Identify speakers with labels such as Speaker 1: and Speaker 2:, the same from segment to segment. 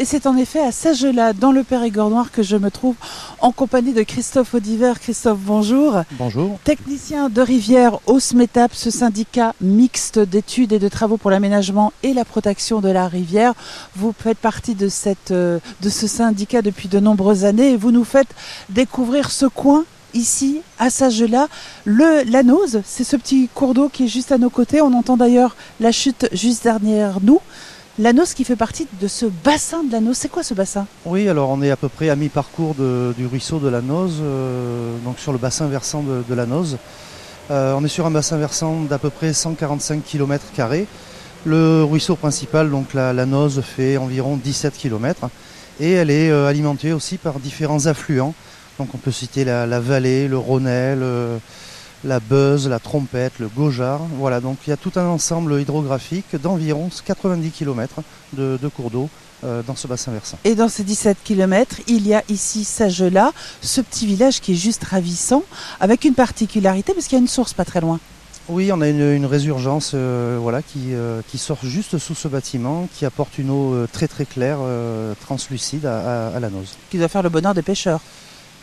Speaker 1: Et c'est en effet à Sagelas, dans le Périgord noir, que je me trouve en compagnie de Christophe Audiver. Christophe, bonjour.
Speaker 2: Bonjour.
Speaker 1: Technicien de rivière au SMETAP, ce syndicat mixte d'études et de travaux pour l'aménagement et la protection de la rivière. Vous faites partie de, cette, euh, de ce syndicat depuis de nombreuses années et vous nous faites découvrir ce coin ici, à Sagelas, le la Nose, c'est ce petit cours d'eau qui est juste à nos côtés. On entend d'ailleurs la chute juste derrière nous. La Nose qui fait partie de ce bassin de la Nose. C'est quoi ce bassin?
Speaker 2: Oui, alors on est à peu près à mi-parcours du ruisseau de la Nose, euh, donc sur le bassin versant de, la Nose. Euh, on est sur un bassin versant d'à peu près 145 km. Le ruisseau principal, donc la, la fait environ 17 km. Et elle est euh, alimentée aussi par différents affluents donc on peut citer la, vallée, le Rhônel, euh, la Beuse, la Trompette, le Gojard. Voilà, donc il y a tout un ensemble hydrographique d'environ 90 km de, cours d'eau euh, dans ce bassin versant.
Speaker 1: Et dans ces 17 km, il y a ici Sagelas, ce petit village qui est juste ravissant, avec une particularité, parce qu'il y a une source pas très loin.
Speaker 2: Oui, on a une, résurgence euh, voilà, qui, sort juste sous ce bâtiment, qui apporte une eau très très claire, translucide à, à la Nose.
Speaker 1: Qui doit faire le bonheur des pêcheurs.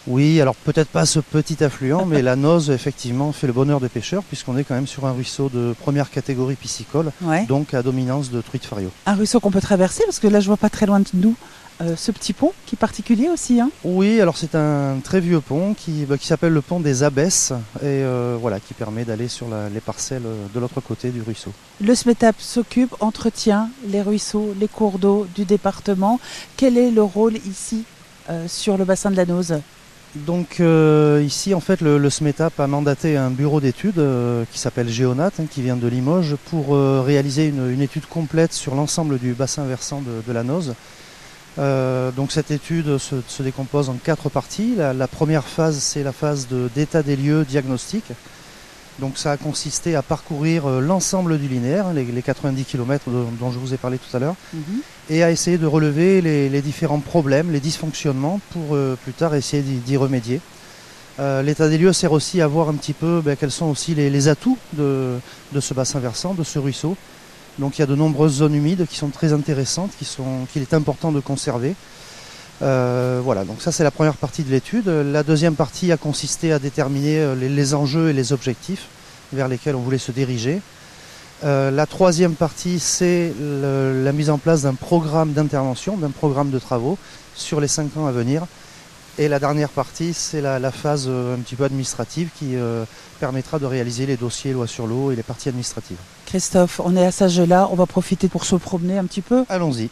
Speaker 2: Oui, alors peut-être pas ce petit affluent, mais la Noze effectivement fait le bonheur des pêcheurs puisqu'on est quand même sur un ruisseau de première catégorie piscicole, donc à dominance de truites fario.
Speaker 1: Un ruisseau qu'on peut traverser parce que là je vois pas très loin de nous euh, ce petit pont qui est particulier aussi. Hein.
Speaker 2: oui, alors c'est un très vieux pont qui, bah, s'appelle le pont des Abbesses et euh, voilà qui permet d'aller sur les parcelles euh, de l'autre côté du ruisseau.
Speaker 1: Le SMETAP s'occupe, entretient les ruisseaux, les cours d'eau du département. Quel est le rôle ici sur le bassin de la Nose
Speaker 2: donc euh, ici en fait le, SMETAP a mandaté un bureau d'études euh, qui s'appelle Géonat, hein, qui vient de Limoges, pour euh, réaliser une, étude complète sur l'ensemble du bassin versant de, la Nose. donc cette étude se, décompose en quatre parties. La, première phase c'est la phase d'état des lieux diagnostique. Donc ça a consisté à parcourir euh, l'ensemble du linéaire, les, 90 km dont, je vous ai parlé tout à l'heure, mhm. et à essayer de relever les, différents problèmes, les dysfonctionnements pour euh, plus tard essayer d'y remédier. Euh, l'état des lieux sert aussi à voir un petit peu ben, quels sont aussi les, atouts de, ce bassin versant, de ce ruisseau. Donc il y a de nombreuses zones humides qui sont très intéressantes, qu'il est important de conserver. Voilà, donc ça c'est la première partie de l'étude. La deuxième partie a consisté à déterminer les enjeux et les objectifs vers lesquels on voulait se diriger. Euh, la troisième partie, c'est la mise en place d'un programme d'intervention, d'un programme de travaux sur les cinq ans à venir. Et la dernière partie, c'est la, phase euh, un petit peu administrative qui euh, permettra de réaliser les dossiers loi sur l'eau et les parties administratives.
Speaker 1: Christophe, on est à Sagelas, on va profiter pour se promener un petit peu.
Speaker 2: Allons-y.